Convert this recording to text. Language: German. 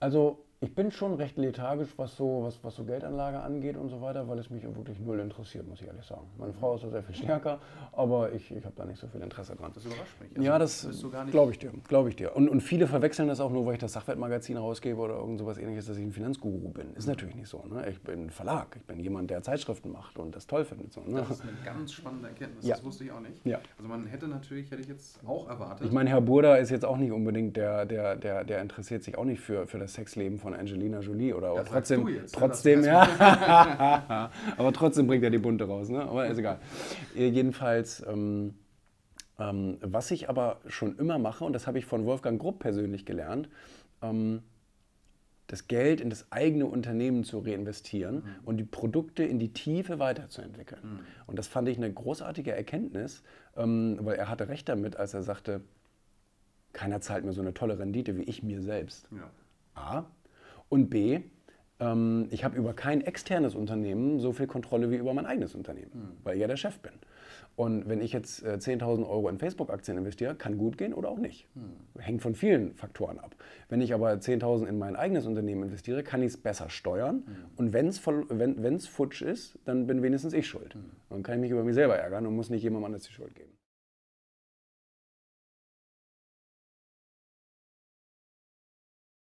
Also ich bin schon recht lethargisch, was so, was, was so Geldanlage angeht und so weiter, weil es mich wirklich null interessiert, muss ich ehrlich sagen. Meine Frau ist da sehr viel stärker, aber ich, ich habe da nicht so viel Interesse dran. Das überrascht mich. ja, das glaube ich dir, glaube ich dir. Und, und viele verwechseln das auch nur, weil ich das Sachwertmagazin rausgebe oder irgend sowas ähnliches, dass ich ein Finanzguru bin. Ist natürlich nicht so. Ne? Ich bin Verlag, ich bin jemand, der Zeitschriften macht und das toll findet. So, ne? Das ist eine ganz spannende Erkenntnis, Ja. das wusste ich auch nicht. Ja. Also man hätte natürlich, hätte ich jetzt auch erwartet. Ich meine, Herr Burda ist jetzt auch nicht unbedingt der, der, der, der interessiert sich auch nicht für, für das Sexleben von Angelina Jolie oder Das trotzdem, jetzt, ja, trotzdem, ja. Aber trotzdem bringt er die Bunte raus, ne? Aber ist egal. Äh, Jedenfalls, ähm, ähm, was ich aber schon immer mache, und das habe ich von Wolfgang Grupp persönlich gelernt, ähm, das Geld in das eigene Unternehmen zu reinvestieren und die Produkte in die Tiefe weiterzuentwickeln. Und das fand ich eine großartige Erkenntnis, ähm, weil er hatte recht damit, als er sagte, keiner zahlt mir so eine tolle Rendite wie ich mir selbst. ja. A. Und B, ähm, ich habe über kein externes Unternehmen so viel Kontrolle wie über mein eigenes Unternehmen, weil ich ja der Chef bin. Und wenn ich jetzt äh, 10.000 Euro in Facebook-Aktien investiere, kann gut gehen oder auch nicht. Hängt von vielen Faktoren ab. Wenn ich aber 10.000 in mein eigenes Unternehmen investiere, kann ich es besser steuern. Und wenn's voll, wenn es futsch ist, dann bin wenigstens ich schuld. Dann kann ich mich über mich selber ärgern und muss nicht jemandem anders die Schuld geben.